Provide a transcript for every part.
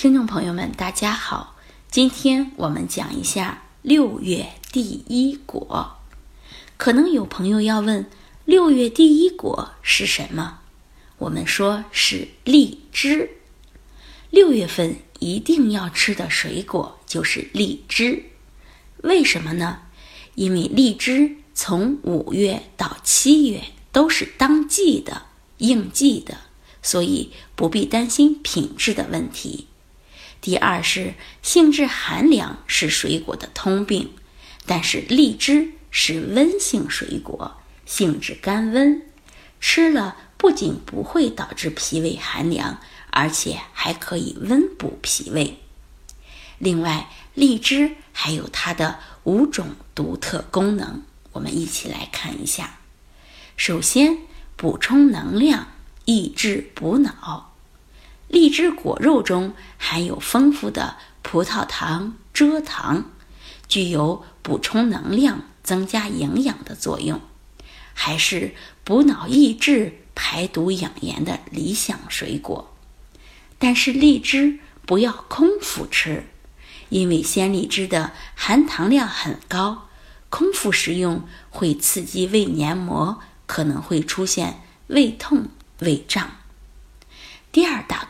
听众朋友们，大家好，今天我们讲一下六月第一果。可能有朋友要问，六月第一果是什么？我们说是荔枝。六月份一定要吃的水果就是荔枝，为什么呢？因为荔枝从五月到七月都是当季的、应季的，所以不必担心品质的问题。第二是性质寒凉是水果的通病，但是荔枝是温性水果，性质甘温，吃了不仅不会导致脾胃寒凉，而且还可以温补脾胃。另外，荔枝还有它的五种独特功能，我们一起来看一下。首先，补充能量，益智补脑。荔枝果肉中含有丰富的葡萄糖、蔗糖，具有补充能量、增加营养的作用，还是补脑益智、排毒养颜的理想水果。但是荔枝不要空腹吃，因为鲜荔枝的含糖量很高，空腹食用会刺激胃黏膜，可能会出现胃痛、胃胀。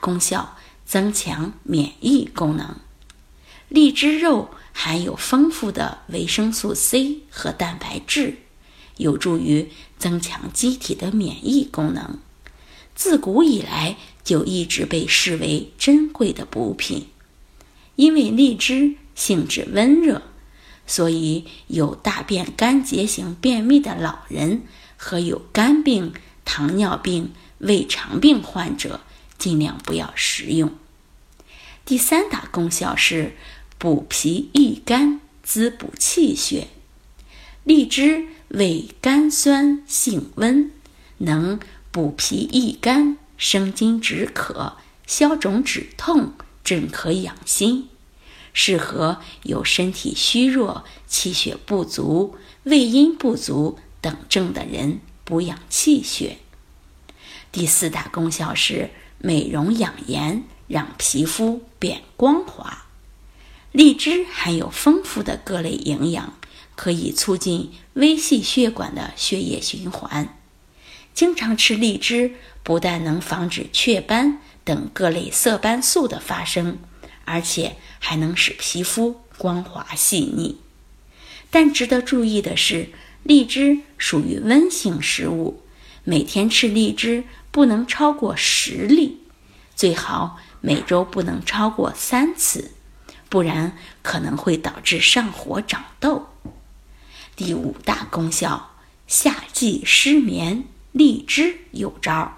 功效，增强免疫功能。荔枝肉含有丰富的维生素 C 和蛋白质，有助于增强机体的免疫功能。自古以来就一直被视为珍贵的补品。因为荔枝性质温热，所以有大便干结型便秘的老人和有肝病、糖尿病、胃肠病患者。尽量不要食用。第三大功效是补脾益肝、滋补气血。荔枝味甘酸性温，能补脾益肝、生津止渴、消肿止痛、镇咳养心，适合有身体虚弱、气血不足、胃阴不足等症的人补养气血。第四大功效是。美容养颜，让皮肤变光滑。荔枝含有丰富的各类营养，可以促进微细血管的血液循环。经常吃荔枝，不但能防止雀斑等各类色斑素的发生，而且还能使皮肤光滑细腻。但值得注意的是，荔枝属于温性食物，每天吃荔枝。不能超过十粒，最好每周不能超过三次，不然可能会导致上火长痘。第五大功效，夏季失眠，荔枝有招。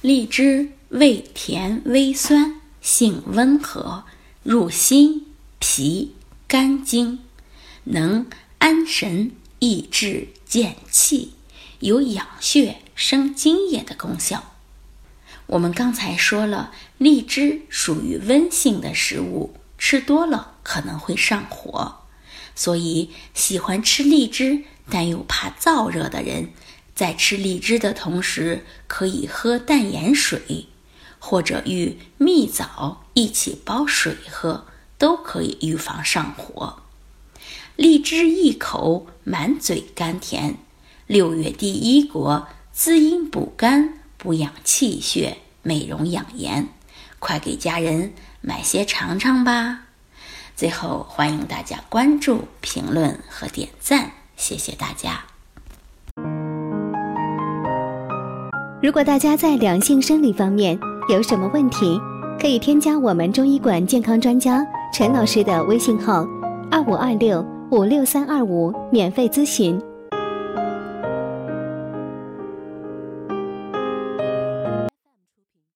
荔枝味甜微酸，性温和，入心、脾、肝经，能安神、益智、健气，有养血。生津液的功效，我们刚才说了，荔枝属于温性的食物，吃多了可能会上火，所以喜欢吃荔枝但又怕燥热的人，在吃荔枝的同时，可以喝淡盐水，或者与蜜枣一起煲水喝，都可以预防上火。荔枝一口，满嘴甘甜，六月第一果。滋阴补肝、补养气血、美容养颜，快给家人买些尝尝吧！最后，欢迎大家关注、评论和点赞，谢谢大家。如果大家在两性生理方面有什么问题，可以添加我们中医馆健康专家陈老师的微信号：二五二六五六三二五，免费咨询。